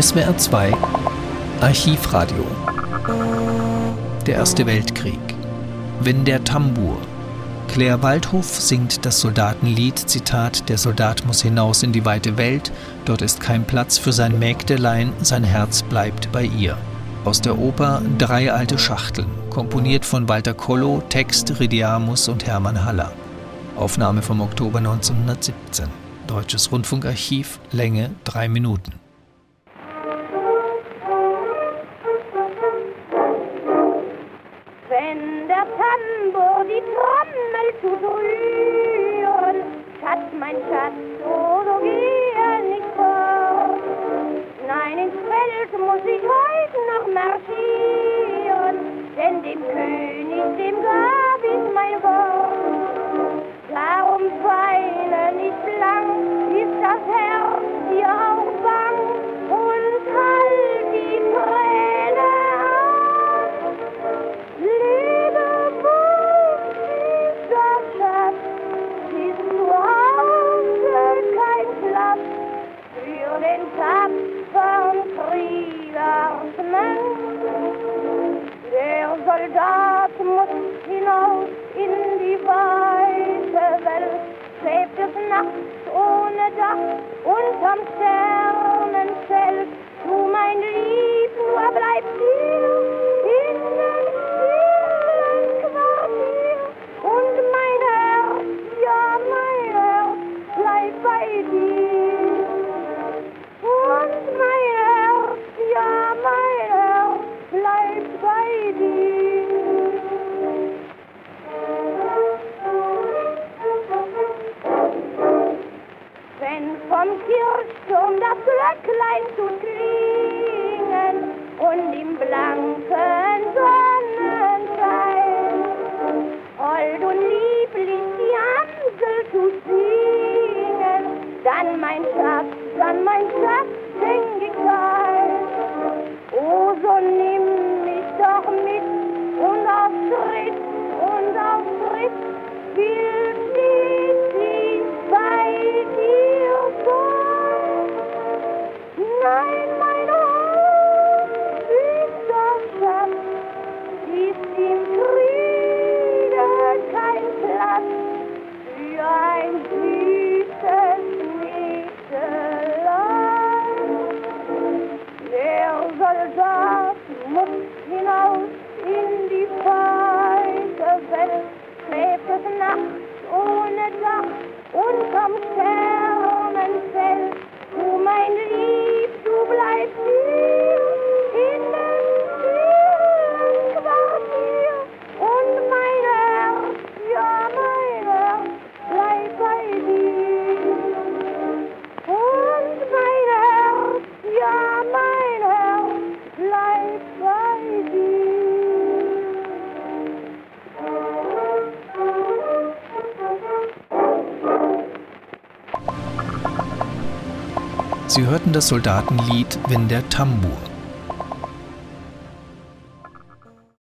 SWR 2 Archivradio Der Erste Weltkrieg Wenn der Tambour Claire Waldhof singt das Soldatenlied, Zitat, der Soldat muss hinaus in die weite Welt, dort ist kein Platz für sein Mägdelein, sein Herz bleibt bei ihr. Aus der Oper Drei alte Schachteln, komponiert von Walter Kollo, Text Ridiamus und Hermann Haller. Aufnahme vom Oktober 1917. Deutsches Rundfunkarchiv, Länge drei Minuten. Die Trommel zu rühren, Schatz, mein Schatz, oh, so gehe nicht fort. Nein, ins Feld muss ich heute noch marschieren, denn dem König, dem gab ich mein Wort. Soldat muss hinaus in die weite Welt, schwebt es nachts ohne Dach unterm Sternenzelt. Du, mein Lieb, nur bleib hier Vom Kirchturm das Glöcklein zu klingen und im blanken Sonnenschein hold und lieblich die Amsel zu singen, dann mein Schatz, dann mein Schatz, denk ich ein. Oh, so nimm mich doch mit und auf Schritt und auf Schritt will Muss hinaus in die weite Welt, schläft es nachts ohne Dach unterm Sternenzelt. Du, mein Lieb, du bleibst hier Sie hörten das Soldatenlied Wenn der Tambour